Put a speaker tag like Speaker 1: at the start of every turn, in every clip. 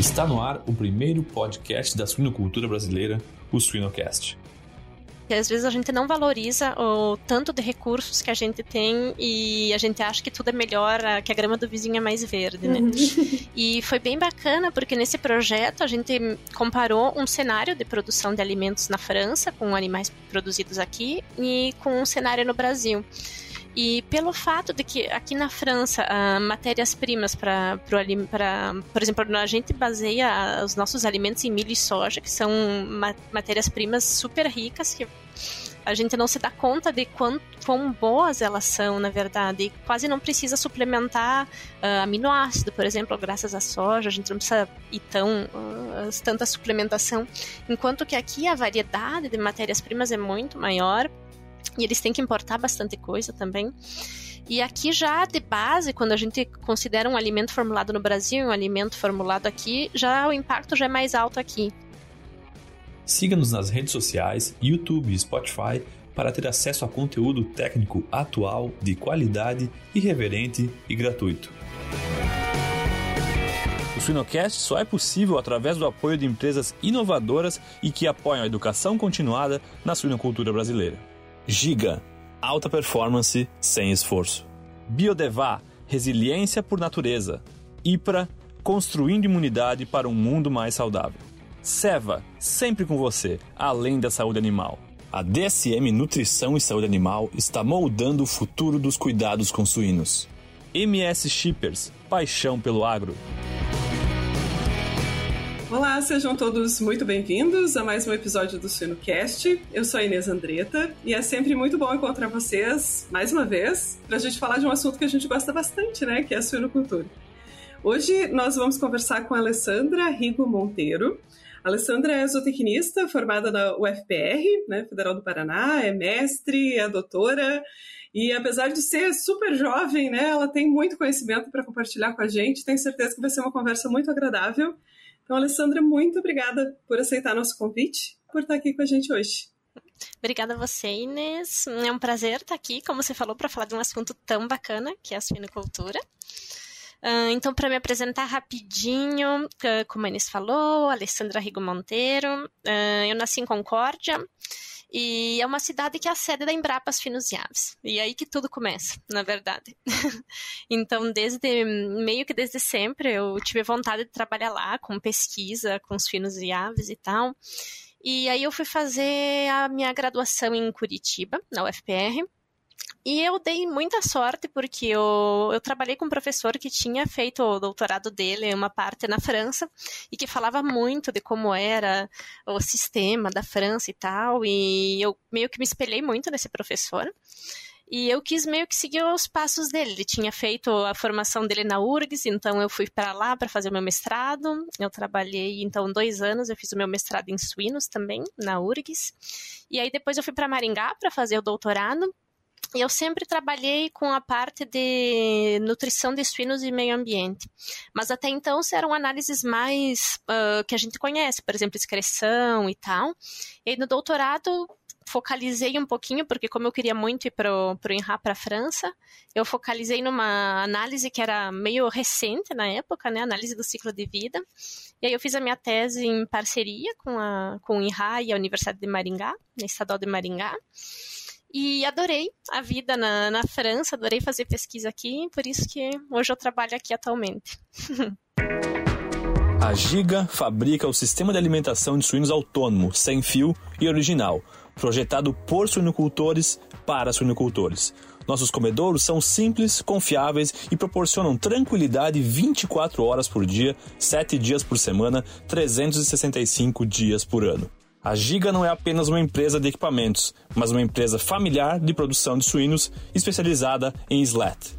Speaker 1: Está no ar o primeiro podcast da suinocultura brasileira, o Suinocast.
Speaker 2: E às vezes a gente não valoriza o tanto de recursos que a gente tem e a gente acha que tudo é melhor, que a grama do vizinho é mais verde, né? Uhum. E foi bem bacana porque nesse projeto a gente comparou um cenário de produção de alimentos na França com animais produzidos aqui e com um cenário no Brasil. E pelo fato de que aqui na França, uh, matérias-primas para, por exemplo, a gente baseia os nossos alimentos em milho e soja, que são ma matérias-primas super ricas, que a gente não se dá conta de quão, quão boas elas são, na verdade. E quase não precisa suplementar uh, aminoácido, por exemplo, graças à soja, a gente não precisa ir tão, uh, tanta suplementação. Enquanto que aqui a variedade de matérias-primas é muito maior e eles têm que importar bastante coisa também. E aqui já de base, quando a gente considera um alimento formulado no Brasil e um alimento formulado aqui, já o impacto já é mais alto aqui.
Speaker 1: Siga-nos nas redes sociais, YouTube e Spotify para ter acesso a conteúdo técnico atual, de qualidade, irreverente e gratuito. O Suinocast só é possível através do apoio de empresas inovadoras e que apoiam a educação continuada na suinocultura brasileira. Giga, alta performance sem esforço. Biodevá, resiliência por natureza. IPRA, construindo imunidade para um mundo mais saudável. Seva, sempre com você, além da saúde animal. A DSM Nutrição e Saúde Animal está moldando o futuro dos cuidados com suínos. MS Shippers, paixão pelo agro.
Speaker 3: Olá, sejam todos muito bem-vindos a mais um episódio do SuinoCast. Eu sou a Inês Andretta e é sempre muito bom encontrar vocês mais uma vez para a gente falar de um assunto que a gente gosta bastante, né? Que é a suinocultura. Hoje nós vamos conversar com a Alessandra Rigo Monteiro. A Alessandra é zootecnista formada na UFPR, né, Federal do Paraná, é mestre, é doutora e apesar de ser super jovem, né, ela tem muito conhecimento para compartilhar com a gente. Tenho certeza que vai ser uma conversa muito agradável. Então, Alessandra, muito obrigada por aceitar nosso convite, por estar aqui com a gente hoje.
Speaker 2: Obrigada a você, Inês. É um prazer estar aqui, como você falou, para falar de um assunto tão bacana que é a suinocultura. Uh, então, para me apresentar rapidinho, uh, como a Inês falou, Alessandra Rigo Monteiro, uh, eu nasci em Concórdia, e é uma cidade que é a sede da Embrapas Finos e Aves. E é aí que tudo começa, na verdade. então, desde meio que desde sempre, eu tive vontade de trabalhar lá com pesquisa, com os finos e aves e tal. E aí eu fui fazer a minha graduação em Curitiba, na UFPR. E eu dei muita sorte porque eu, eu trabalhei com um professor que tinha feito o doutorado dele, uma parte na França, e que falava muito de como era o sistema da França e tal. E eu meio que me espelhei muito nesse professor. E eu quis meio que seguir os passos dele. Ele tinha feito a formação dele na URGS, então eu fui para lá para fazer o meu mestrado. Eu trabalhei então dois anos, eu fiz o meu mestrado em suínos também na URGS. E aí depois eu fui para Maringá para fazer o doutorado eu sempre trabalhei com a parte de nutrição de suínos e meio ambiente. Mas até então eram análises mais uh, que a gente conhece, por exemplo, excreção e tal. E no doutorado focalizei um pouquinho, porque como eu queria muito ir para o INRA para a França, eu focalizei numa análise que era meio recente na época, né, análise do ciclo de vida. E aí eu fiz a minha tese em parceria com, a, com o INRA e a Universidade de Maringá, na Estadual de Maringá. E adorei a vida na, na França, adorei fazer pesquisa aqui, por isso que hoje eu trabalho aqui atualmente.
Speaker 1: A Giga fabrica o sistema de alimentação de suínos autônomo, sem fio e original, projetado por suinocultores para suinocultores. Nossos comedouros são simples, confiáveis e proporcionam tranquilidade 24 horas por dia, 7 dias por semana, 365 dias por ano. A Giga não é apenas uma empresa de equipamentos, mas uma empresa familiar de produção de suínos especializada em slat.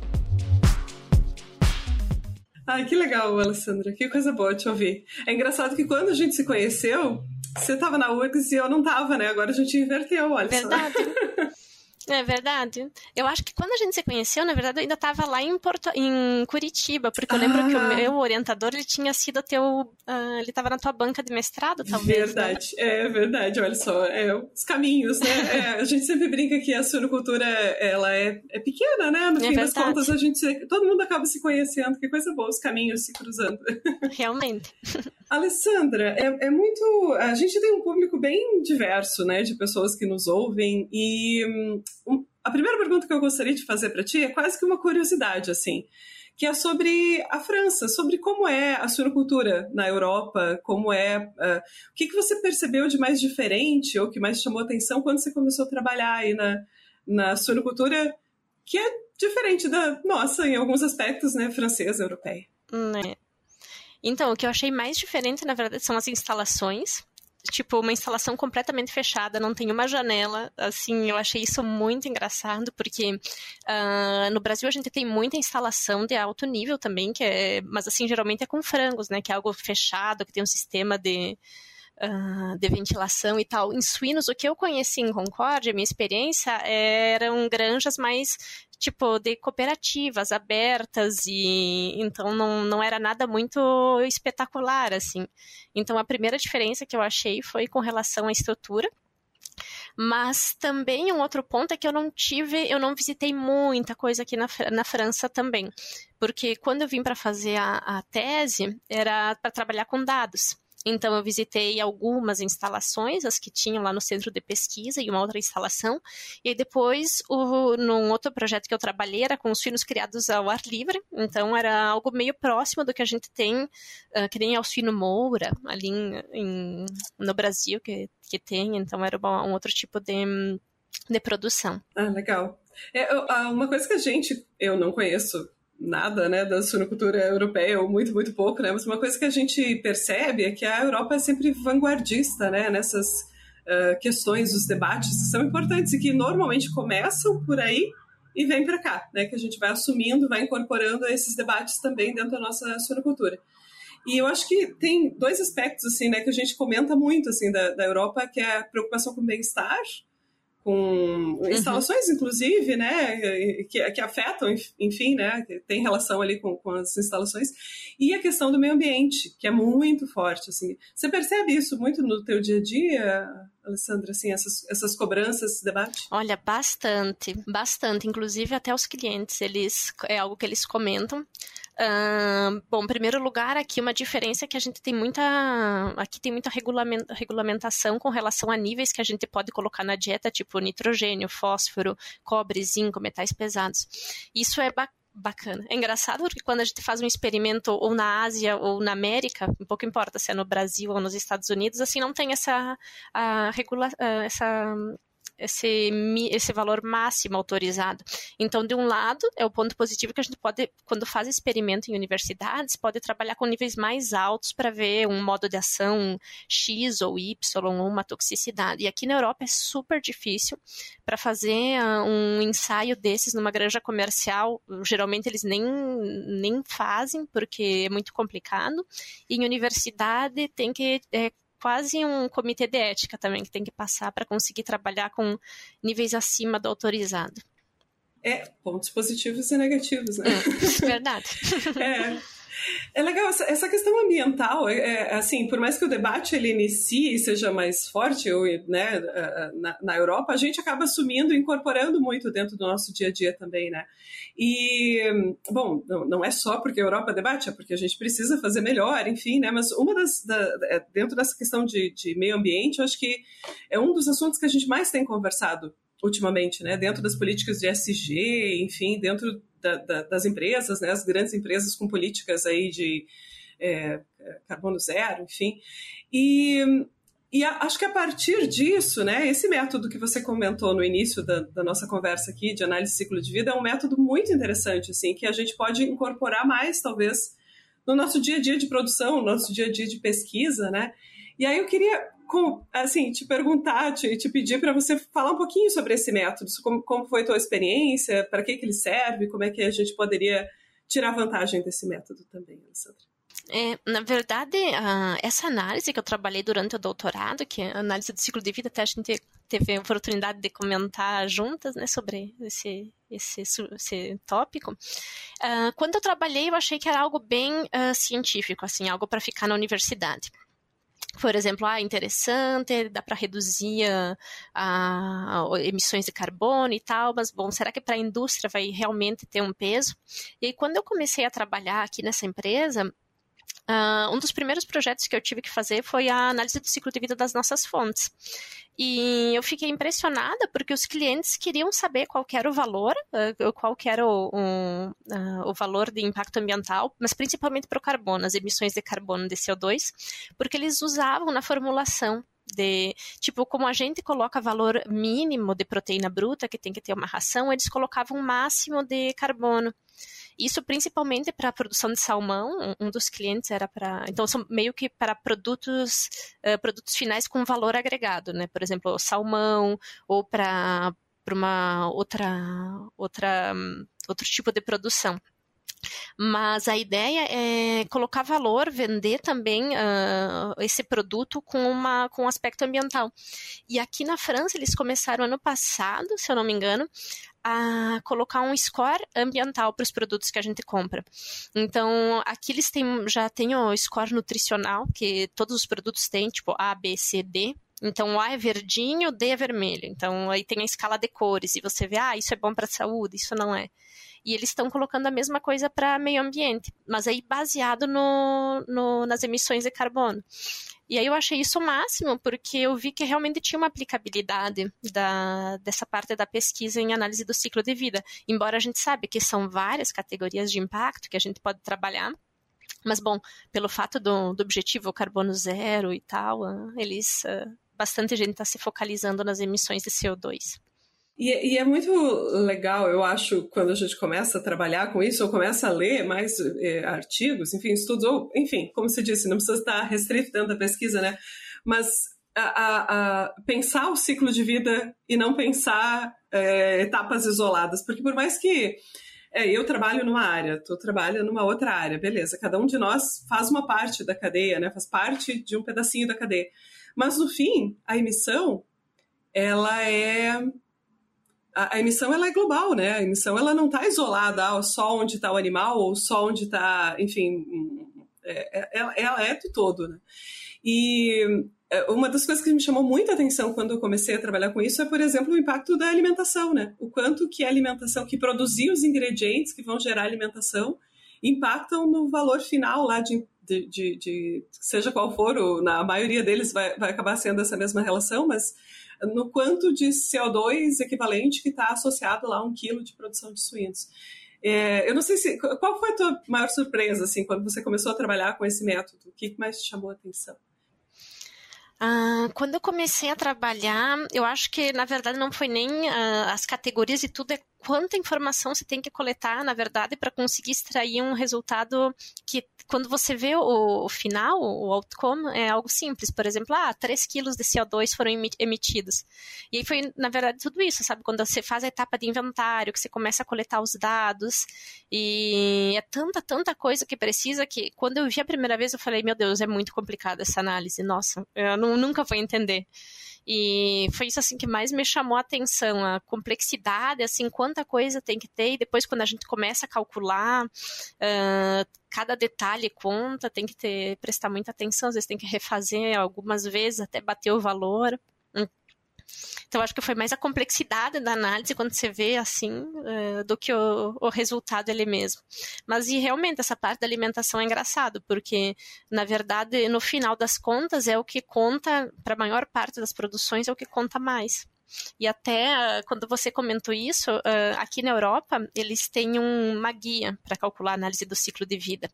Speaker 3: Ai, que legal, Alessandra. Que coisa boa te ouvir. É engraçado que quando a gente se conheceu, você estava na URGS e eu não estava, né? Agora a gente inverteu, olha
Speaker 2: Verdade. É verdade. Eu acho que quando a gente se conheceu, na verdade, eu ainda estava lá em, Porto, em Curitiba, porque eu ah. lembro que o ah. meu orientador ele tinha sido teu. Uh, ele estava na tua banca de mestrado, talvez.
Speaker 3: Né? Verdade, né? é verdade. Olha só, é, os caminhos, né? É, a gente sempre brinca que a suinocultura ela é, é pequena, né? No é fim verdade. das contas, a gente, todo mundo acaba se conhecendo. Que coisa boa, os caminhos se cruzando.
Speaker 2: Realmente.
Speaker 3: Alessandra, é, é muito. A gente tem um público bem diverso, né? De pessoas que nos ouvem e. A primeira pergunta que eu gostaria de fazer para ti é quase que uma curiosidade, assim, que é sobre a França, sobre como é a suinocultura na Europa, como é, uh, o que, que você percebeu de mais diferente ou que mais chamou atenção quando você começou a trabalhar aí na, na suinocultura, que é diferente da nossa em alguns aspectos, né, francesa, europeia.
Speaker 2: Né. Então, o que eu achei mais diferente, na verdade, são as instalações tipo, uma instalação completamente fechada, não tem uma janela. Assim, eu achei isso muito engraçado, porque uh, no Brasil a gente tem muita instalação de alto nível também, que é, mas assim, geralmente é com frangos, né? Que é algo fechado, que tem um sistema de. Uh, de ventilação e tal. Em suínos, o que eu conheci em Concórdia, minha experiência, eram granjas mais tipo, de cooperativas abertas e então não, não era nada muito espetacular, assim. Então a primeira diferença que eu achei foi com relação à estrutura. Mas também um outro ponto é que eu não tive, eu não visitei muita coisa aqui na, na França também. Porque quando eu vim para fazer a, a tese, era para trabalhar com dados. Então, eu visitei algumas instalações, as que tinham lá no centro de pesquisa e uma outra instalação. E aí depois, o, num outro projeto que eu trabalhei, era com os suínos criados ao ar livre. Então, era algo meio próximo do que a gente tem, uh, que nem suíno Moura, ali em, em, no Brasil, que, que tem. Então, era uma, um outro tipo de, de produção.
Speaker 3: Ah, legal. É, uma coisa que a gente, eu não conheço nada né, da suinocultura europeia, ou muito, muito pouco, né? Mas uma coisa que a gente percebe é que a Europa é sempre vanguardista né, nessas uh, questões, os debates que são importantes e que normalmente começam por aí e vêm para cá, né? Que a gente vai assumindo, vai incorporando esses debates também dentro da nossa suinocultura. E eu acho que tem dois aspectos assim, né, que a gente comenta muito assim da, da Europa, que é a preocupação com o bem-estar com uhum. instalações, uhum. inclusive, né, que, que afetam, enfim, né, que tem relação ali com, com as instalações, e a questão do meio ambiente, que é muito forte, assim. Você percebe isso muito no teu dia a dia, Alessandra, assim, essas, essas cobranças, esse debate?
Speaker 2: Olha, bastante, bastante. Inclusive, até os clientes, eles, é algo que eles comentam. Bom, em primeiro lugar, aqui uma diferença é que a gente tem muita. Aqui tem muita regulamentação com relação a níveis que a gente pode colocar na dieta, tipo nitrogênio, fósforo, cobre, zinco, metais pesados. Isso é bacana bacana. É engraçado porque quando a gente faz um experimento ou na Ásia ou na América, pouco importa se é no Brasil ou nos Estados Unidos, assim não tem essa a regula, essa esse, esse valor máximo autorizado. Então, de um lado, é o ponto positivo que a gente pode, quando faz experimento em universidades, pode trabalhar com níveis mais altos para ver um modo de ação X ou Y ou uma toxicidade. E aqui na Europa é super difícil para fazer uh, um ensaio desses numa granja comercial. Geralmente eles nem, nem fazem porque é muito complicado. E em universidade tem que é, quase um comitê de ética também que tem que passar para conseguir trabalhar com níveis acima do autorizado.
Speaker 3: É, pontos positivos e negativos, né?
Speaker 2: É, verdade.
Speaker 3: é. É legal essa, questão ambiental, é, é, assim, por mais que o debate ele inicie e seja mais forte, ou, né, na, na, Europa, a gente acaba assumindo, incorporando muito dentro do nosso dia a dia também, né? E, bom, não, não é só porque a Europa debate, é porque a gente precisa fazer melhor, enfim, né? Mas uma das, da, é, dentro dessa questão de, de meio ambiente, eu acho que é um dos assuntos que a gente mais tem conversado ultimamente, né? Dentro das políticas de SG, enfim, dentro da, da, das empresas, né? As grandes empresas com políticas aí de é, carbono zero, enfim. E, e a, acho que a partir disso, né? Esse método que você comentou no início da, da nossa conversa aqui de análise de ciclo de vida é um método muito interessante, assim, que a gente pode incorporar mais, talvez, no nosso dia a dia de produção, no nosso dia a dia de pesquisa, né? E aí eu queria com, assim, te perguntar, te, te pedir para você falar um pouquinho sobre esse método, como, como foi a tua experiência, para que, que ele serve, como é que a gente poderia tirar vantagem desse método também, Alessandra.
Speaker 2: É, na verdade, essa análise que eu trabalhei durante o doutorado, que é a análise do ciclo de vida, até a gente teve a oportunidade de comentar juntas, né, sobre esse, esse, esse tópico. Uh, quando eu trabalhei, eu achei que era algo bem uh, científico, assim, algo para ficar na universidade por exemplo, ah, interessante, dá para reduzir a, a, emissões de carbono e tal, mas bom, será que para a indústria vai realmente ter um peso? E aí, quando eu comecei a trabalhar aqui nessa empresa, Uh, um dos primeiros projetos que eu tive que fazer foi a análise do ciclo de vida das nossas fontes. E eu fiquei impressionada porque os clientes queriam saber qual era o valor, uh, qual era o, um, uh, o valor de impacto ambiental, mas principalmente para o carbono, as emissões de carbono de CO2, porque eles usavam na formulação de tipo como a gente coloca valor mínimo de proteína bruta que tem que ter uma ração, eles colocavam um máximo de carbono. Isso principalmente para a produção de salmão, um dos clientes era para, então são meio que para produtos uh, produtos finais com valor agregado, né? Por exemplo, salmão ou para para uma outra outra um, outro tipo de produção. Mas a ideia é colocar valor, vender também uh, esse produto com, uma, com um aspecto ambiental. E aqui na França, eles começaram ano passado, se eu não me engano, a colocar um score ambiental para os produtos que a gente compra. Então, aqui eles têm, já têm o score nutricional, que todos os produtos têm, tipo A, B, C, D. Então, A é verdinho, D é vermelho. Então, aí tem a escala de cores, e você vê, ah, isso é bom para a saúde, isso não é. E eles estão colocando a mesma coisa para meio ambiente, mas aí baseado no, no, nas emissões de carbono. E aí eu achei isso o máximo, porque eu vi que realmente tinha uma aplicabilidade da, dessa parte da pesquisa em análise do ciclo de vida. Embora a gente sabe que são várias categorias de impacto que a gente pode trabalhar, mas, bom, pelo fato do, do objetivo carbono zero e tal, ah, eles, ah, bastante gente está se focalizando nas emissões de CO2.
Speaker 3: E, e, é muito legal, eu acho, quando a gente começa a trabalhar com isso, ou começa a ler mais é, artigos, enfim, estudos, ou, enfim, como você disse, não precisa estar restrito dentro da pesquisa, né? Mas a, a, a pensar o ciclo de vida e não pensar é, etapas isoladas, porque por mais que é, eu trabalho numa área, tu trabalha numa outra área, beleza, cada um de nós faz uma parte da cadeia, né? Faz parte de um pedacinho da cadeia. Mas no fim, a emissão, ela é a, a, emissão ela é global, né? A emissão ela não está isolada só onde está o animal ou só onde está, enfim, é, é, ela, ela, é do todo, né? E é, uma das coisas que me chamou muita atenção quando eu comecei a trabalhar com isso é, por exemplo, o impacto da alimentação, né? O quanto que a alimentação, que produzir os ingredientes que vão gerar alimentação, impactam no valor final lá de, de, de, de seja qual for, o, na maioria deles vai, vai acabar sendo essa mesma relação, mas no quanto de CO2 equivalente que está associado lá a um quilo de produção de suínos. É, eu não sei se. Qual foi a tua maior surpresa, assim, quando você começou a trabalhar com esse método? O que mais te chamou a atenção?
Speaker 2: Ah, quando eu comecei a trabalhar, eu acho que, na verdade, não foi nem ah, as categorias e tudo, é quanta informação você tem que coletar, na verdade, para conseguir extrair um resultado que, quando você vê o, o, final, o outcome, é algo simples. Por exemplo, ah, 3 quilos de CO2 foram emitidos. E aí foi, na verdade, tudo isso, sabe? Quando você faz a etapa de inventário, que você começa a coletar os dados, e é tanta, tanta coisa que precisa que, quando eu vi a primeira vez, eu falei, meu Deus, é muito complicada essa análise. Nossa, eu não, nunca vou entender. E foi isso assim que mais me chamou a atenção, a complexidade, assim, quanta coisa tem que ter, e depois quando a gente começa a calcular, uh, cada detalhe conta, tem que ter, prestar muita atenção, às vezes tem que refazer algumas vezes até bater o valor. Então, acho que foi mais a complexidade da análise quando você vê assim, do que o, o, resultado ele mesmo. Mas, e realmente, essa parte da alimentação é engraçado, porque, na verdade, no final das contas, é o que conta, para a maior parte das produções, é o que conta mais. E até ah, quando você comentou isso, ah, aqui na Europa, eles têm uma guia para calcular a análise do ciclo de vida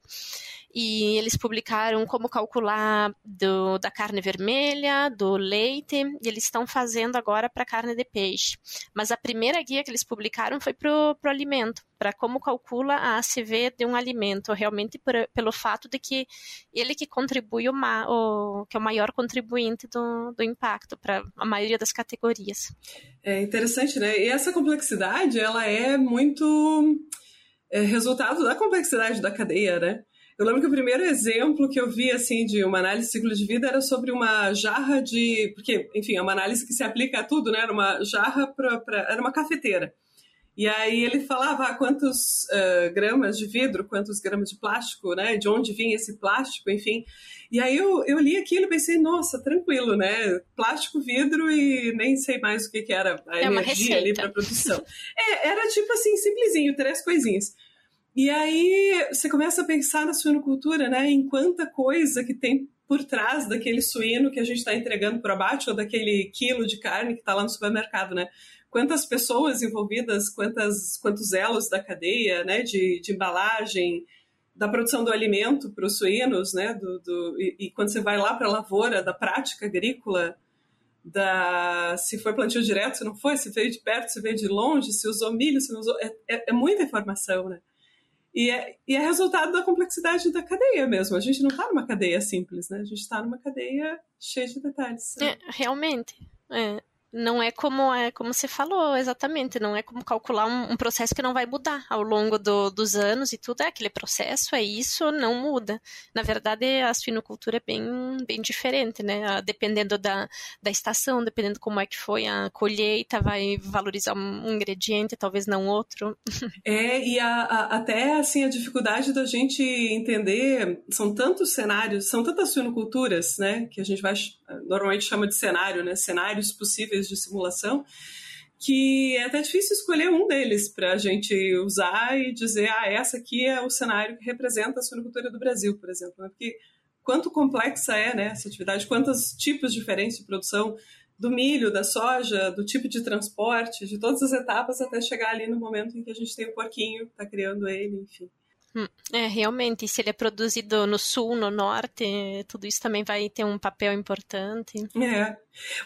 Speaker 2: e eles publicaram como calcular do, da carne vermelha, do leite, e eles estão fazendo agora para carne de peixe. Mas a primeira guia que eles publicaram foi para o alimento, para como calcula a ACV de um alimento, realmente por, pelo fato de que ele que contribui o, o que é o maior contribuinte do, do impacto para a maioria das categorias.
Speaker 3: É interessante, né? E essa complexidade, ela é muito é resultado da complexidade da cadeia, né? Eu lembro que o primeiro exemplo que eu vi, assim, de uma análise de ciclo de vida era sobre uma jarra de... Porque, enfim, é uma análise que se aplica a tudo, né? Era uma jarra para... Era uma cafeteira. E aí ele falava ah, quantos uh, gramas de vidro, quantos gramas de plástico, né? De onde vinha esse plástico, enfim. E aí eu, eu li aquilo e pensei, nossa, tranquilo, né? Plástico, vidro e nem sei mais o que, que era a é energia ali para produção. é, era tipo assim, simplesinho, três coisinhas. E aí você começa a pensar na suinocultura, né? Em quanta coisa que tem por trás daquele suíno que a gente está entregando para abate ou daquele quilo de carne que está lá no supermercado, né? quantas pessoas envolvidas, quantas, quantos elos da cadeia, né, de, de embalagem, da produção do alimento para os suínos, né, do, do e, e, quando você vai lá para a lavoura, da prática agrícola, da se foi plantio direto, se não foi, se veio de perto, se veio de longe, se usou milho, se não usou, é, é, é muita informação, né? E é, e é resultado da complexidade da cadeia mesmo. A gente não está numa cadeia simples, né? A gente está numa cadeia cheia de detalhes.
Speaker 2: É, realmente. É não é como é como você falou exatamente, não é como calcular um, um processo que não vai mudar ao longo do, dos anos e tudo é aquele processo, é isso, não muda. Na verdade, a suinocultura é bem, bem diferente, né? Dependendo da, da estação, dependendo como é que foi a colheita, vai valorizar um ingrediente, talvez não outro.
Speaker 3: É, e a, a, até assim a dificuldade da gente entender, são tantos cenários, são tantas suinoculturas, né? Que a gente vai normalmente chama de cenário, né? Cenários possíveis de simulação, que é até difícil escolher um deles para a gente usar e dizer, ah, essa aqui é o cenário que representa a suinocultura do Brasil, por exemplo. Né? Porque quanto complexa é né, essa atividade, quantos tipos diferentes de produção do milho, da soja, do tipo de transporte, de todas as etapas até chegar ali no momento em que a gente tem o porquinho, está criando ele, enfim.
Speaker 2: É, realmente, se ele é produzido no sul, no norte, tudo isso também vai ter um papel importante.
Speaker 3: É.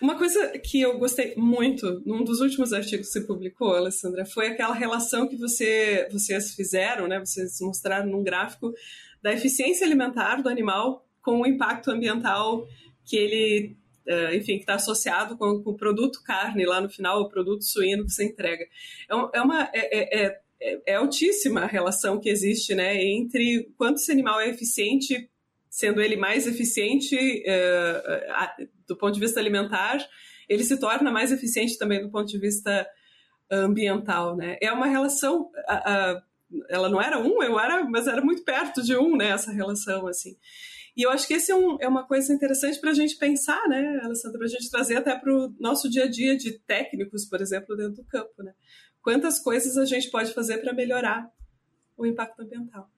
Speaker 3: Uma coisa que eu gostei muito num dos últimos artigos que você publicou, Alessandra, foi aquela relação que você, vocês fizeram, né? Vocês mostraram num gráfico da eficiência alimentar do animal com o impacto ambiental que ele é, enfim, que está associado com, com, o produto carne lá no final, o produto suíno que você entrega. É, é uma, é, é, é, é, altíssima a relação que existe né, entre quanto esse animal é eficiente, sendo ele mais eficiente uh, do ponto de vista alimentar, ele se torna mais eficiente também do ponto de vista ambiental. Né? É uma relação. Uh, uh, ela não era um, eu era, mas era muito perto de um, né, essa relação, assim. E eu acho que esse é, um, é uma coisa interessante para a gente pensar, né, Alessandra, para a gente trazer até para o nosso dia a dia de técnicos, por exemplo, dentro do campo, né? Quantas coisas a gente pode fazer para melhorar o impacto ambiental.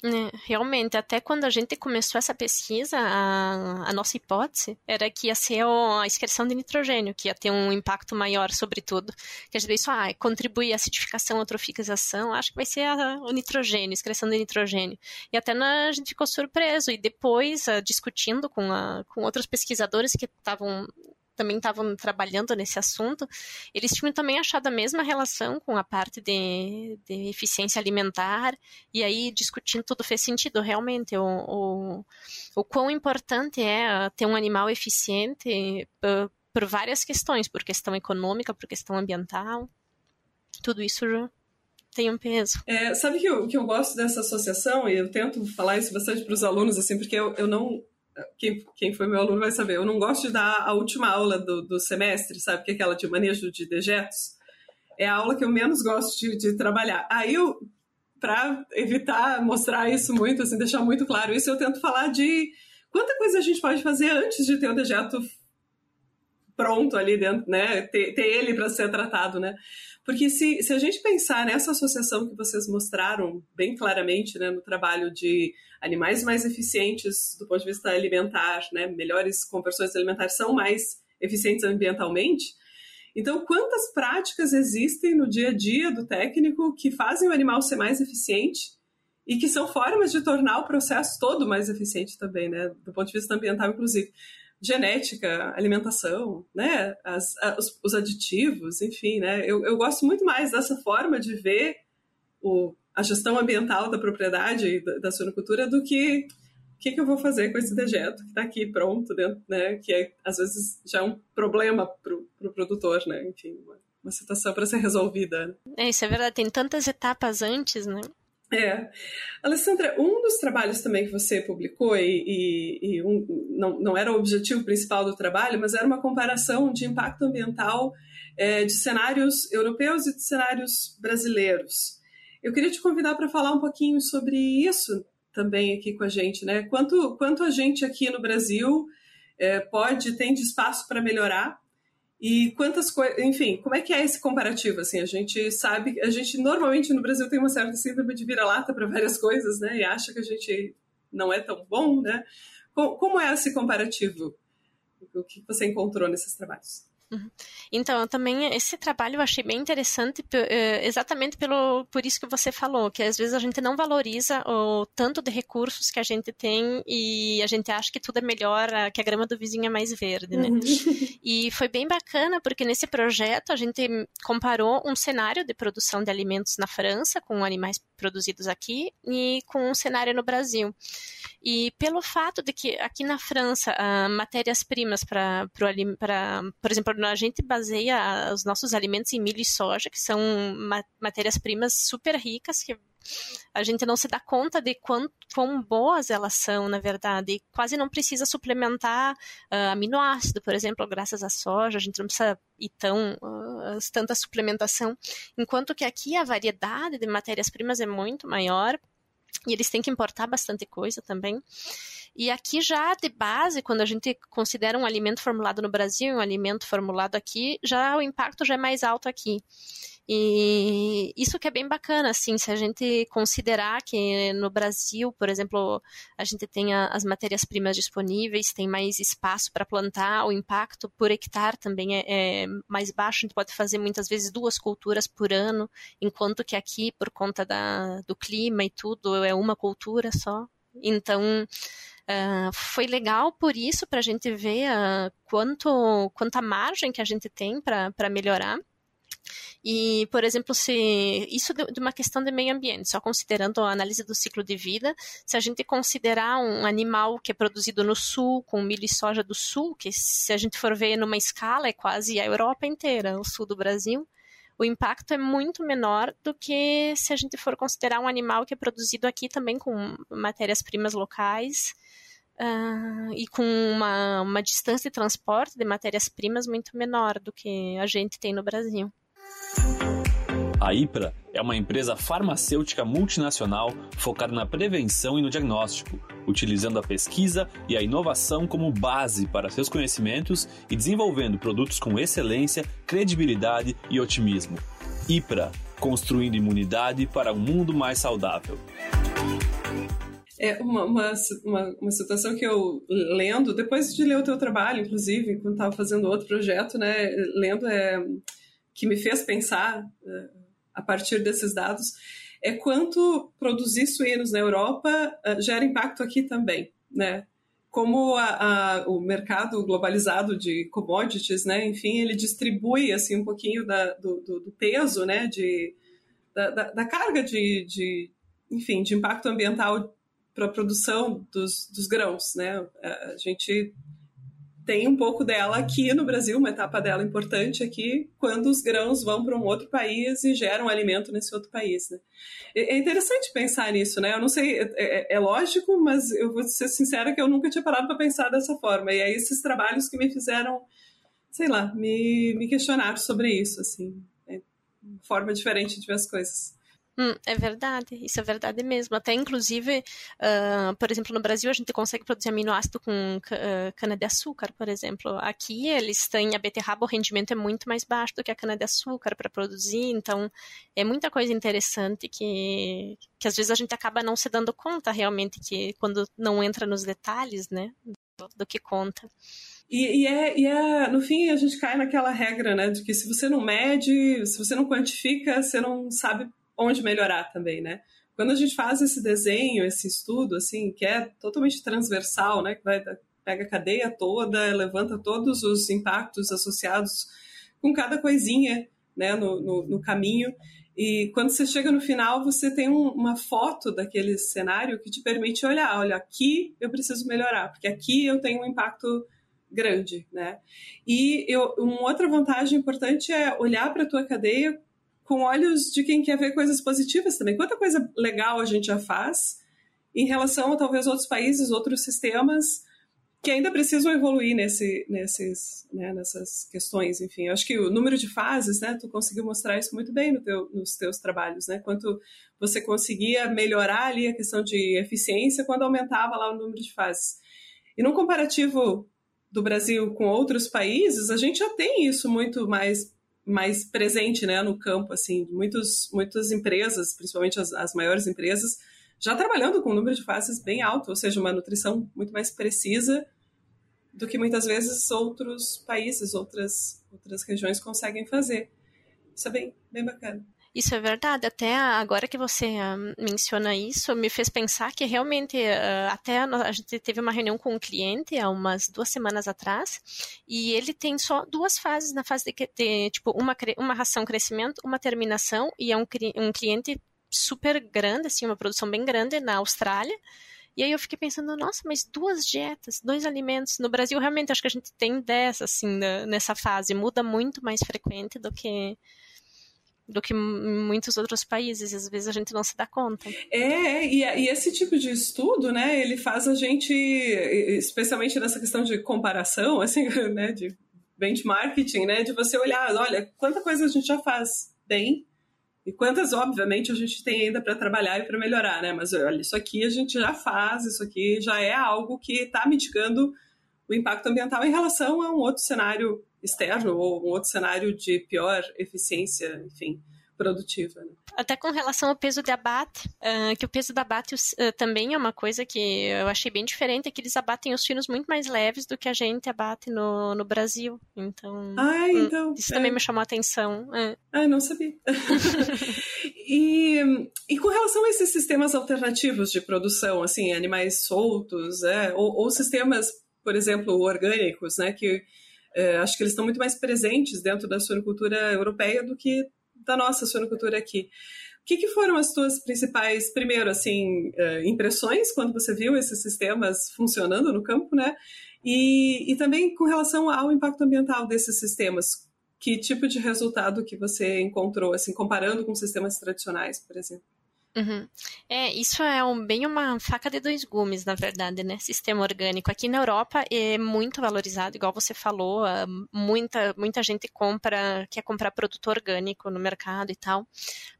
Speaker 2: É, realmente, até quando a gente começou essa pesquisa, a, a, nossa hipótese era que ia ser a excreção de nitrogênio, que ia ter um impacto maior sobre tudo. Que a gente pensou, ah, contribui a acidificação, a eutrofização, acho que vai ser a, o nitrogênio, excreção de nitrogênio. E até na, a gente ficou surpreso, e depois, uh, discutindo com, a, com outros pesquisadores que estavam também estavam trabalhando nesse assunto, eles tinham também achado a mesma relação com a parte de, de eficiência alimentar, e aí discutindo tudo fez sentido, realmente, o, o, o quão importante é ter um animal eficiente por, por várias questões, por questão econômica, por questão ambiental, tudo isso tem um peso.
Speaker 3: É, sabe que que eu gosto dessa associação, e eu tento falar isso bastante para os alunos, assim, porque eu, eu não quem, quem foi meu aluno vai saber, eu não gosto de dar a última aula do, do semestre, sabe? Que é aquela de manejo de dejetos. É a aula que eu menos gosto de, de trabalhar. Aí eu, para evitar mostrar isso muito, assim, deixar muito claro isso, eu tento falar de quanta coisa a gente pode fazer antes de ter o dejeto pronto ali dentro, né? Ter, ter ele para ser tratado, né? Porque se, se a gente pensar nessa associação que vocês mostraram bem claramente né, no trabalho de animais mais eficientes do ponto de vista alimentar, né, melhores conversões alimentares são mais eficientes ambientalmente, então, quantas práticas existem no dia a dia do técnico que fazem o animal ser mais eficiente e que são formas de tornar o processo todo mais eficiente também, né? Do ponto de vista ambiental, inclusive genética, alimentação, né, as, os, os, aditivos, enfim, né, eu, eu gosto muito mais dessa forma de ver o, a gestão ambiental da propriedade da, da suinocultura do que o que, que, eu vou fazer com esse dejeto que está aqui pronto, dentro, né, que é, às vezes já é um problema para o pro produtor, né, enfim, uma, uma situação para ser resolvida.
Speaker 2: É, isso é verdade, tem tantas etapas antes, né,
Speaker 3: É. Alessandra, um dos trabalhos também que você publicou, e, e, e um, não, não era o objetivo principal do trabalho, mas era uma comparação de impacto ambiental é, de cenários europeus e de cenários brasileiros. Eu queria te convidar para falar um pouquinho sobre isso também aqui com a gente, né? Quanto, quanto a gente aqui no Brasil é, pode, tem de espaço para melhorar e quantas coisas, enfim, como é que é esse comparativo? Assim, a gente sabe, a gente normalmente no Brasil tem uma certa síndrome de vira-lata para várias coisas, né? E acha que a gente não é tão bom, né? Como é esse comparativo? O que você encontrou nesses trabalhos?
Speaker 2: Uhum. Então, também esse trabalho eu achei bem interessante eh, exatamente pelo, por isso que você falou, que às vezes a gente não valoriza o tanto de recursos que a gente tem e a gente acha que tudo é melhor, que a grama do vizinho é mais verde, né? Uhum. E foi bem bacana porque nesse projeto a gente comparou um cenário de produção de alimentos na França com animais produzidos aqui e com um cenário no Brasil. E pelo fato de que aqui na França, uh, matérias-primas para, por exemplo, a gente baseia os nossos alimentos em milho e soja, que são ma matérias-primas super ricas, que a gente não se dá conta de quão, quão boas elas são, na verdade. E quase não precisa suplementar uh, aminoácido, por exemplo, graças à soja, a gente não precisa ir tão, uh, tanta suplementação. Enquanto que aqui a variedade de matérias-primas é muito maior e eles têm que importar bastante coisa também. E aqui já de base, quando a gente considera um alimento formulado no Brasil um alimento formulado aqui, já o impacto já é mais alto aqui. E isso que é bem bacana, assim, se a gente considerar que no Brasil, por exemplo, a gente tem as matérias-primas disponíveis, tem mais espaço para plantar, o impacto por hectare também é, é, mais baixo, a gente pode fazer muitas vezes duas culturas por ano, enquanto que aqui, por conta da, do clima e tudo, é uma cultura só. Então, Uh, foi legal por isso para a gente ver uh, quanto quanta margem que a gente tem para melhorar. E, por exemplo, se isso de uma questão de meio ambiente, só considerando a análise do ciclo de vida, se a gente considerar um animal que é produzido no sul, com milho e soja do sul, que se a gente for ver numa escala é quase a Europa inteira, o sul do Brasil, o impacto é muito menor do que se a gente for considerar um animal que é produzido aqui também com matérias-primas locais. Uh, e com uma, uma distância de transporte de matérias-primas muito menor do que a gente tem no Brasil.
Speaker 1: A IPRA é uma empresa farmacêutica multinacional focada na prevenção e no diagnóstico, utilizando a pesquisa e a inovação como base para seus conhecimentos e desenvolvendo produtos com excelência, credibilidade e otimismo. IPRA construindo imunidade para um mundo mais saudável.
Speaker 3: É uma, uma, uma, uma, situação que eu lendo, depois de ler o teu trabalho, inclusive, quando estava fazendo outro projeto, né, lendo é que me fez pensar uh, a partir desses dados é quanto produzir suínos na Europa uh, gera impacto aqui também, né? Como a, a, o mercado globalizado de commodities, né? Enfim, ele distribui assim um pouquinho da, do, do, do, peso, né? De, da, da, da carga de, de, enfim, de impacto ambiental para a produção dos, dos grãos, né? A gente tem um pouco dela aqui no Brasil, uma etapa dela importante aqui, quando os grãos vão para um outro país e geram alimento nesse outro país. Né? É interessante pensar nisso, né? Eu não sei, é, é, é lógico, mas eu vou ser sincera que eu nunca tinha parado para pensar dessa forma. E aí esses trabalhos que me fizeram, sei lá, me, me questionar sobre isso, assim, é forma diferente de ver as coisas.
Speaker 2: Hum, é verdade, isso é verdade mesmo. Até inclusive, uh, por exemplo, no Brasil a gente consegue produzir aminoácido com uh, cana-de-açúcar, por exemplo. Aqui eles têm a beterraba, o rendimento é muito mais baixo do que a cana-de-açúcar para produzir, então é muita coisa interessante que, que às vezes a gente acaba não se dando conta realmente que quando não entra nos detalhes, né, do, do que conta.
Speaker 3: E, e, é, e é, no fim, a gente cai naquela regra, né, de que se você não mede, se você não quantifica, você não sabe onde melhorar também, né? Quando a gente faz esse desenho, esse estudo, assim, que é totalmente transversal, né? Que vai, pega a cadeia toda, levanta todos os impactos associados com cada coisinha, né? No, no, no caminho. E quando você chega no final, você tem um, uma foto daquele cenário que te permite olhar, olha, aqui eu preciso melhorar, porque aqui eu tenho um impacto grande, né? E eu, uma outra vantagem importante é olhar para a tua cadeia com olhos de quem quer ver coisas positivas também. Quanta coisa legal a gente já faz em relação a talvez outros países, outros sistemas que ainda precisam evoluir nesse, nesses, né, nessas questões. Enfim, eu acho que o número de fases, né, tu conseguiu mostrar isso muito bem no teu, nos teus trabalhos, né? Quanto você conseguia melhorar ali a questão de eficiência quando aumentava lá o número de fases. E num comparativo do Brasil com outros países, a gente já tem isso muito mais mais presente né, no campo, assim, muitos, muitas empresas, principalmente as, as maiores empresas, já trabalhando com um número de fases bem alto, ou seja, uma nutrição muito mais precisa do que muitas vezes outros países, outras, outras regiões conseguem fazer. Isso é bem, bem bacana.
Speaker 2: Isso é verdade. Até agora que você uh, menciona isso, me fez pensar que realmente uh, até a gente teve uma reunião com um cliente há umas duas semanas atrás e ele tem só duas fases na fase de, de tipo uma uma ração crescimento, uma terminação e é um, um cliente super grande, assim, uma produção bem grande na Austrália. E aí eu fiquei pensando, nossa, mas duas dietas, dois alimentos. No Brasil, realmente, acho que a gente tem dessa, assim, nessa fase. Muda muito mais frequente do que do que muitos outros países, às vezes a gente não se dá conta.
Speaker 3: É, e, e, esse tipo de estudo, né, ele faz a gente, especialmente nessa questão de comparação, assim, né, de benchmarking, né, de você olhar, olha, quanta coisa a gente já faz bem e quantas, obviamente, a gente tem ainda para trabalhar e para melhorar, né, mas olha, isso aqui a gente já faz, isso aqui já é algo que está mitigando o impacto ambiental em relação a um outro cenário externo ou um outro cenário de pior eficiência, enfim, produtiva. Né?
Speaker 2: Até com relação ao peso de abate, uh, que o peso do abate uh, também é uma coisa que eu achei bem diferente, é que eles abatem os finos muito mais leves do que a gente abate no, no Brasil. Então,
Speaker 3: ah, hum, então
Speaker 2: isso é. também me chamou a atenção. É.
Speaker 3: Ah, não sabia. e, e com relação a esses sistemas alternativos de produção, assim, animais soltos, é, ou, ou sistemas, por exemplo, orgânicos, né, que é, acho que eles estão muito mais presentes dentro da suinocultura europeia do que da nossa suinocultura aqui. O que, que foram as tuas principais, primeiro, assim, é, impressões quando você viu esses sistemas funcionando no campo, né? E, e também com relação ao impacto ambiental desses sistemas, que tipo de resultado que você encontrou, assim, comparando com sistemas tradicionais, por exemplo?
Speaker 2: Uhum. É, isso é um, bem uma faca de dois gumes, na verdade, né? Sistema orgânico. Aqui na Europa é muito valorizado, igual você falou, ah, muita, muita gente compra, quer comprar produto orgânico no mercado e tal.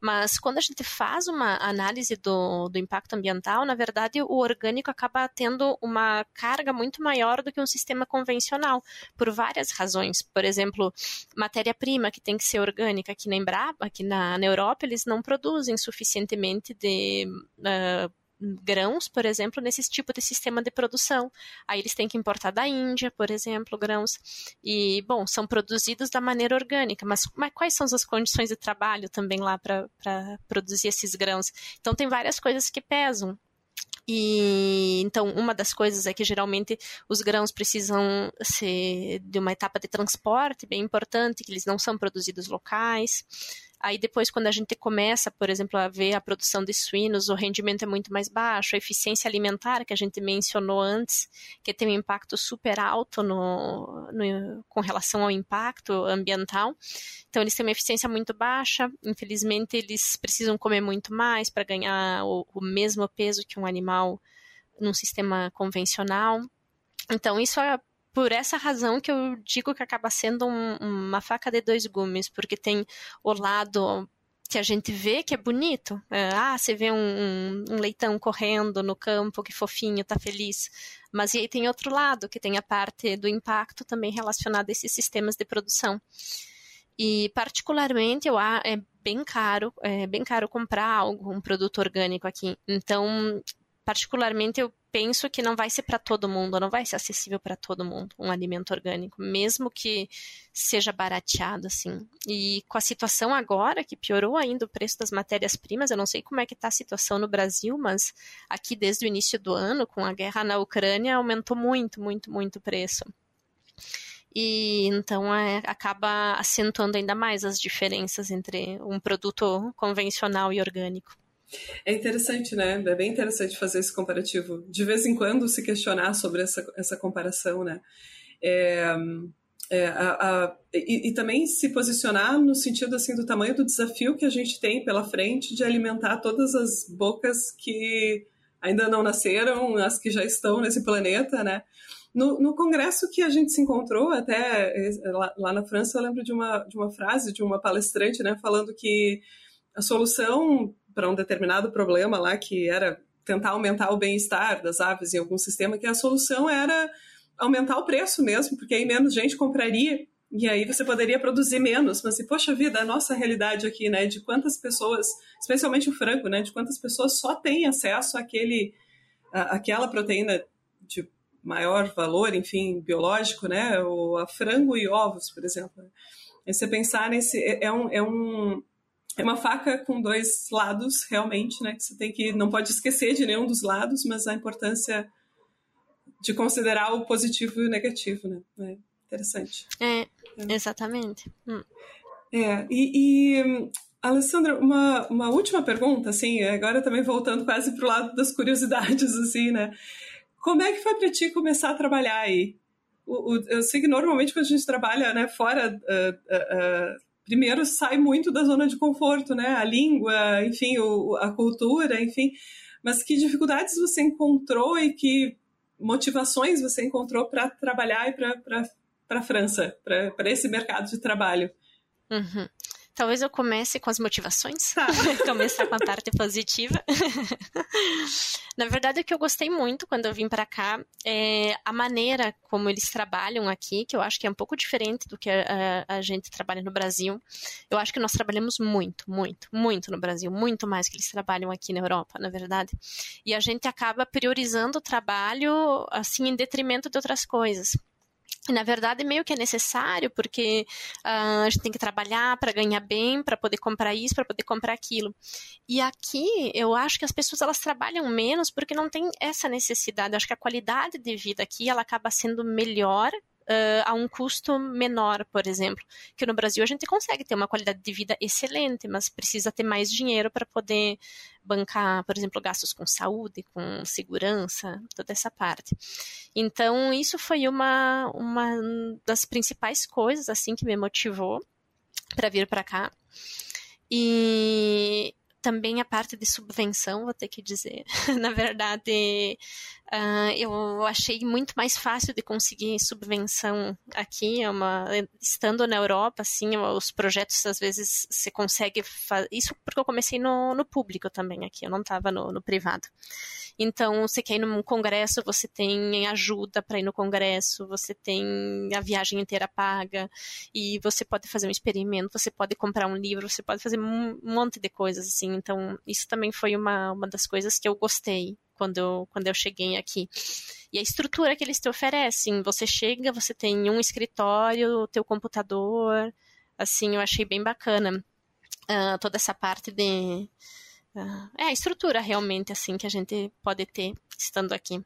Speaker 2: Mas quando a gente faz uma análise do, do impacto ambiental, na verdade, o orgânico acaba tendo uma carga muito maior do que um sistema convencional, por várias razões. Por exemplo, matéria-prima que tem que ser orgânica aqui na aqui na, na Europa, eles não produzem suficientemente de uh, grãos, por exemplo, nesse tipo de sistema de produção. Aí eles têm que importar da Índia, por exemplo, grãos. E, bom, são produzidos da maneira orgânica, mas, mas quais são as condições de trabalho também lá para produzir esses grãos? Então, tem várias coisas que pesam. E então uma das coisas é que geralmente os grãos precisam ser de uma etapa de transporte bem importante, que eles não são produzidos locais. Aí depois, quando a gente começa, por exemplo, a ver a produção de suínos, o rendimento é muito mais baixo, a eficiência alimentar, que a gente mencionou antes, que tem um impacto super alto no, no, com relação ao impacto ambiental. Então, eles têm uma eficiência muito baixa, infelizmente, eles precisam comer muito mais para ganhar o, o mesmo peso que um animal num sistema convencional. Então, isso é por essa razão que eu digo que acaba sendo um, uma faca de dois gumes, porque tem o lado que a gente vê que é bonito. É, ah, você vê um, um, um, leitão correndo no campo, que fofinho, tá feliz. Mas e aí tem outro lado, que tem a parte do impacto também relacionada a esses sistemas de produção. E particularmente eu é bem caro, é bem caro comprar algo, um produto orgânico aqui. Então, particularmente eu penso que não vai ser para todo mundo, não vai ser acessível para todo mundo um alimento orgânico, mesmo que seja barateado assim. E com a situação agora que piorou ainda o preço das matérias-primas, eu não sei como é que está a situação no Brasil, mas aqui desde o início do ano, com a guerra na Ucrânia, aumentou muito, muito, muito o preço. E então é, acaba acentuando ainda mais as diferenças entre um produto convencional e orgânico.
Speaker 3: É interessante, né? É bem interessante fazer esse comparativo. De vez em quando se questionar sobre essa, essa comparação, né? É, é, a, a, e, e, também se posicionar no sentido assim do tamanho do desafio que a gente tem pela frente de alimentar todas as bocas que ainda não nasceram, as que já estão nesse planeta, né? No, no congresso que a gente se encontrou, até é, lá, lá, na França, eu lembro de uma, de uma frase de uma palestrante, né, falando que a solução para um determinado problema lá, que era tentar aumentar o bem-estar das aves em algum sistema, que a solução era aumentar o preço mesmo, porque aí menos gente compraria e aí você poderia produzir menos, mas, e, poxa vida, a nossa realidade aqui, né, de quantas pessoas, especialmente o frango, né, de quantas pessoas só têm acesso àquele, à, àquela proteína de maior valor, enfim, biológico, né, ou a frango e ovos, por exemplo. E você pensar nesse, é, é um, é um, é uma faca com dois lados, realmente, né, que você tem que, não pode esquecer de nenhum dos lados, mas a importância de considerar o positivo e o negativo, né? É interessante.
Speaker 2: É, é. exatamente. Hum.
Speaker 3: É, e, e Alessandra, uma, uma última pergunta, assim, agora também voltando quase para o lado das curiosidades, assim, né? Como é que foi para ti começar a trabalhar aí? O, o, eu sei que normalmente quando a gente trabalha né, fora, uh, uh, uh, primeiro sai muito da zona de conforto, né? A língua, enfim, o, a cultura, enfim. Mas que dificuldades você encontrou e que motivações você encontrou para trabalhar e para a França, para esse mercado de trabalho?
Speaker 2: Uhum. Talvez eu comece com as motivações.
Speaker 3: Tá.
Speaker 2: Começar com a parte positiva. Na verdade, o que eu gostei muito quando eu vim para cá é a maneira como eles trabalham aqui, que eu acho que é um pouco diferente do que a, a, a gente trabalha no Brasil. Eu acho que nós trabalhamos muito, muito, muito no Brasil, muito mais que eles trabalham aqui na Europa, na verdade. E a gente acaba priorizando o trabalho assim em detrimento de outras coisas. Na verdade, meio que é necessário, porque uh, a gente tem que trabalhar para ganhar bem, para poder comprar isso, para poder comprar aquilo. E aqui, eu acho que as pessoas elas trabalham menos porque não tem essa necessidade. Eu acho que a qualidade de vida aqui ela acaba sendo melhor uh, a um custo menor, por exemplo. Que no Brasil a gente consegue ter uma qualidade de vida excelente, mas precisa ter mais dinheiro para poder bancar, por exemplo, gastos com saúde, com segurança, toda essa parte. Então, isso foi uma, uma das principais coisas assim que me motivou para vir para cá. E também a parte de subvenção, vou ter que dizer. Na verdade, uh, eu achei muito mais fácil de conseguir subvenção aqui, é uma, estando na Europa, assim, os projetos às vezes você consegue fazer. Isso porque eu comecei no, no público também aqui, eu não estava no, no privado. Então, você quer ir num congresso, você tem ajuda para ir no congresso, você tem a viagem inteira paga, e você pode fazer um experimento, você pode comprar um livro, você pode fazer um monte de coisas, assim. Então, isso também foi uma, uma das coisas que eu gostei quando eu, quando eu cheguei aqui. E a estrutura que eles te oferecem, você chega, você tem um escritório, teu computador, assim, eu achei bem bacana. Uh, toda essa parte de é a estrutura realmente assim que a gente pode ter estando aqui.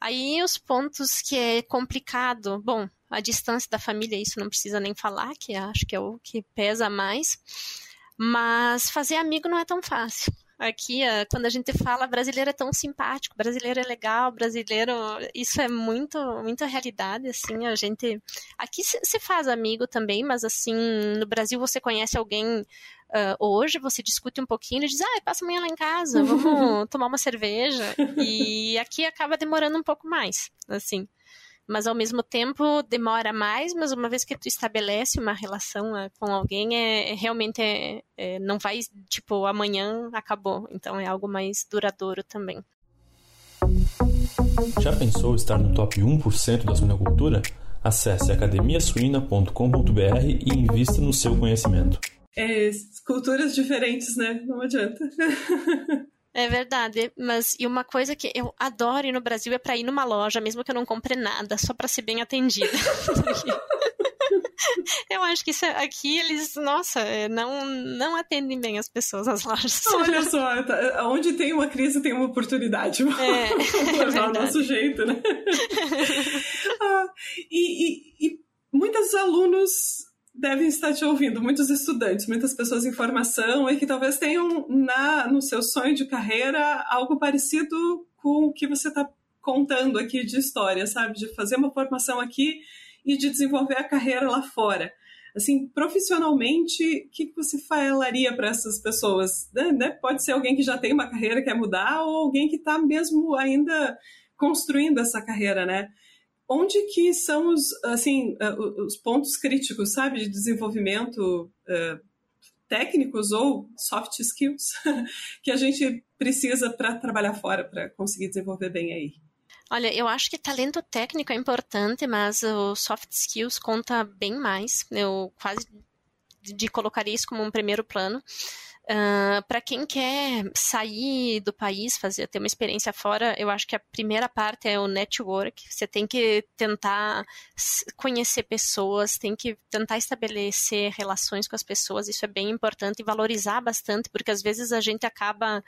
Speaker 2: Aí os pontos que é complicado, bom, a distância da família, isso não precisa nem falar, que acho que é o que pesa mais. Mas fazer amigo não é tão fácil. Aqui, quando a gente fala brasileiro é tão simpático, brasileiro é legal, brasileiro, isso é muito, muita realidade, assim, a gente, aqui se faz amigo também, mas assim, no Brasil você conhece alguém uh, hoje, você discute um pouquinho e diz, ah, passa amanhã lá em casa, vamos tomar uma cerveja, e aqui acaba demorando um pouco mais, assim mas ao mesmo tempo demora mais, mas uma vez que tu estabelece uma relação uh, com alguém, é, é realmente é, é, não vai, tipo, amanhã acabou. Então é algo mais duradouro também.
Speaker 1: Já pensou estar no top 1% da suinocultura? Acesse academiasuina.com.br e invista no seu conhecimento.
Speaker 3: É, culturas diferentes, né? Não adianta.
Speaker 2: É verdade, mas e uma coisa que eu adoro ir no Brasil é para ir numa loja, mesmo que eu não compre nada, só para ser bem atendida. eu acho que isso, aqui eles, nossa, é, não, não atendem bem as pessoas nas lojas.
Speaker 3: Olha só, tá, onde tem uma crise tem uma oportunidade.
Speaker 2: É, é
Speaker 3: o nosso jeito, né? ah, e, e, e muitos alunos devem estar te ouvindo, muitos estudantes, muitas pessoas em formação e que talvez tenham na, no seu sonho de carreira algo parecido com o que você está contando aqui de história, sabe? De fazer uma formação aqui e de desenvolver a carreira lá fora. Assim, profissionalmente, o que, você falaria para essas pessoas? Né, né? Pode ser alguém que já tem uma carreira quer mudar ou alguém que está mesmo ainda construindo essa carreira, né? Onde que são os, assim, os pontos críticos, sabe, de desenvolvimento uh, técnicos ou soft skills que a gente precisa para trabalhar fora, para conseguir desenvolver bem aí?
Speaker 2: Olha, eu acho que talento técnico é importante, mas o soft skills conta bem mais. Eu quase de colocaria isso como um primeiro plano. Uh, para quem quer sair do país, fazer ter uma experiência fora, eu acho que a primeira parte é o network. Você tem que tentar conhecer pessoas, tem que tentar estabelecer relações com as pessoas. Isso é bem importante e valorizar bastante, porque às vezes a gente acaba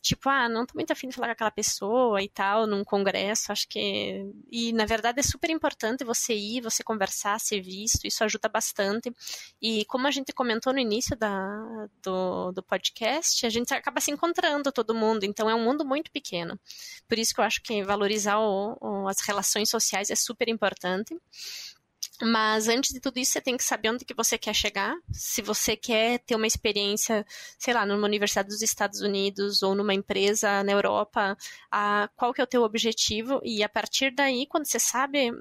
Speaker 2: tipo, ah, não tô muito afim de falar com aquela pessoa e tal, num congresso, acho que. E na verdade é super importante você ir, você conversar, ser visto, isso ajuda bastante. E como a gente comentou no início da, do, do podcast, a gente acaba se encontrando todo mundo, então é um mundo muito pequeno. Por isso que eu acho que valorizar o, o, as relações sociais é super importante. Mas antes de tudo isso, você tem que saber onde que você quer chegar. Se você quer ter uma experiência, sei lá, numa universidade dos Estados Unidos ou numa empresa na Europa, a, qual que é o teu objetivo e a partir daí, quando você sabe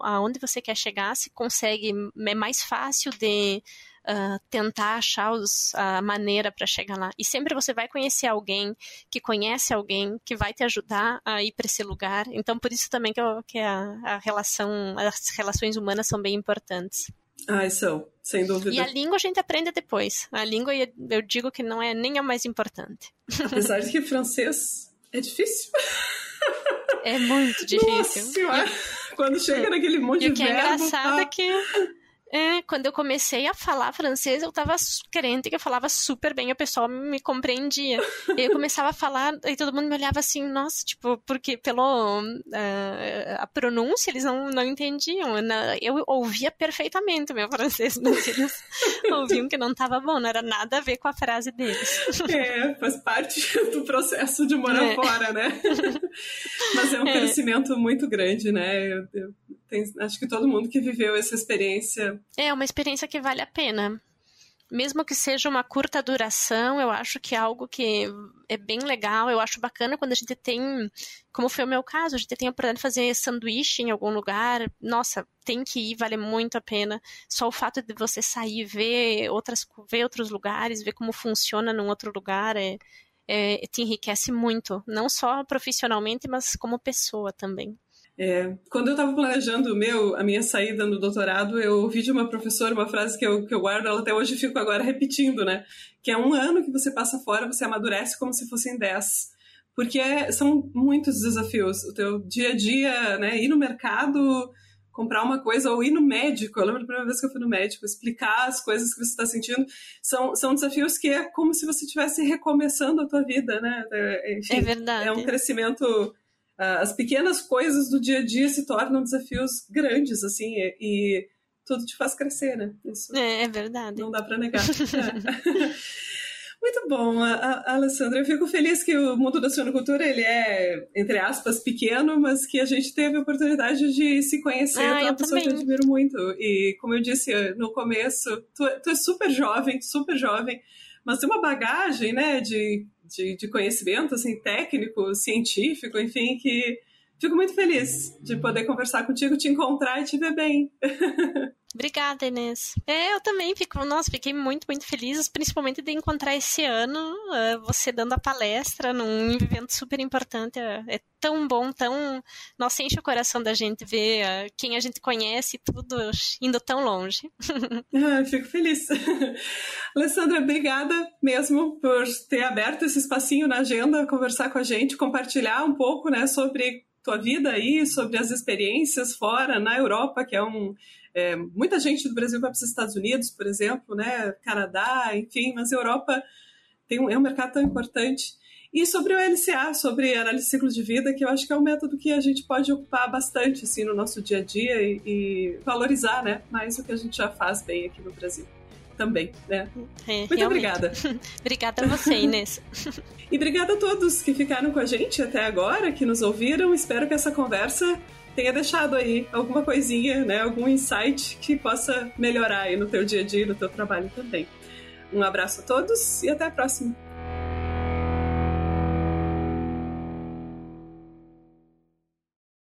Speaker 2: aonde você quer chegar, se consegue, é mais fácil de uh, tentar achar os, a maneira para chegar lá. E sempre você vai conhecer alguém que conhece alguém que vai te ajudar a ir para esse lugar. Então, por isso também que, eu, que a, a relação, as relações humanas são bem importantes.
Speaker 3: Ah, são, sem dúvida.
Speaker 2: E a língua a gente aprende depois. A língua eu digo que não é nem a mais importante.
Speaker 3: Apesar de que francês é difícil.
Speaker 2: É muito difícil.
Speaker 3: Nossa, quando chega naquele monte
Speaker 2: e
Speaker 3: de
Speaker 2: o que é
Speaker 3: verbo,
Speaker 2: engraçado
Speaker 3: ah,
Speaker 2: é que é, quando eu comecei a falar francês, eu tava crente que eu falava super bem, o pessoal me compreendia. E eu começava a falar, e todo mundo me olhava assim, nossa, tipo, porque pelo uh, a pronúncia eles não, não entendiam. Eu ouvia perfeitamente o meu francês, mas eles ouviam que não tava bom, não era nada a ver com a frase deles.
Speaker 3: É, faz parte do processo de morar é. fora, né? Mas é um é. crescimento muito grande, né? Eu, eu, tem, acho que todo mundo que viveu essa experiência
Speaker 2: é uma experiência que vale a pena. Mesmo que seja uma curta duração, eu acho que é algo que é bem legal. Eu acho bacana quando a gente tem, como foi o meu caso, a gente tem a oportunidade de fazer sanduíche em algum lugar. Nossa, tem que ir, vale muito a pena. Só o fato de você sair, ver, outras, ver outros lugares, ver como funciona num outro lugar, é, é, te enriquece muito. Não só profissionalmente, mas como pessoa também.
Speaker 3: É, quando eu estava planejando meu, a minha saída no doutorado, eu ouvi de uma professora uma frase que eu, que eu guardo, ela até hoje fico agora repetindo, né? Que é um ano que você passa fora, você amadurece como se fossem dez. Porque é, são muitos desafios. O teu dia a dia, né? Ir no mercado, comprar uma coisa, ou ir no médico. Eu lembro da primeira vez que eu fui no médico, explicar as coisas que você está sentindo. São, são desafios que é como se você estivesse recomeçando a tua vida, né?
Speaker 2: É, enfim, é verdade.
Speaker 3: É um crescimento as pequenas coisas do dia a dia se tornam desafios grandes, assim, e, e tudo te faz crescer, né?
Speaker 2: Isso é, é verdade.
Speaker 3: Não dá para negar. é. Muito bom, a, a, Alessandra. Eu fico feliz que o mundo da suinocultura ele é, entre aspas, pequeno, mas que a gente teve a oportunidade de se conhecer.
Speaker 2: Ah,
Speaker 3: é uma
Speaker 2: pessoa
Speaker 3: que eu admiro muito. E como eu disse no começo, tu, tu é super jovem, super jovem, mas tem uma bagagem, né, de de, de conhecimento, assim, técnico, científico, enfim, que fico muito feliz de poder conversar contigo, te encontrar e te ver bem.
Speaker 2: Obrigada, Inês. É, eu também fico, nossa, fiquei muito, muito feliz, principalmente de encontrar esse ano uh, você dando a palestra num evento super importante. É, é, tão bom, tão. Nossa, enche o coração da gente ver uh, quem a gente conhece tudo indo tão longe.
Speaker 3: ah, fico feliz. Alessandra, obrigada mesmo por ter aberto esse espacinho na agenda, conversar com a gente, compartilhar um pouco né, sobre tua vida aí, sobre as experiências fora, na Europa, que é um é, muita gente do Brasil vai para os Estados Unidos, por exemplo, né? Canadá, enfim, mas a Europa tem um, é um mercado tão importante. E sobre o LCA, sobre análise de ciclo de vida, que eu acho que é um método que a gente pode ocupar bastante assim, no nosso dia a dia e, e valorizar né, mais o que a gente já faz bem aqui no Brasil também, né?
Speaker 2: É,
Speaker 3: Muito
Speaker 2: realmente.
Speaker 3: obrigada.
Speaker 2: obrigada a você, Inês.
Speaker 3: e obrigada a todos que ficaram com a gente até agora, que nos ouviram. Espero que essa conversa tenha deixado aí alguma coisinha, né, algum insight que possa melhorar aí no teu dia a dia, no teu trabalho também. Um abraço a todos e até a próxima.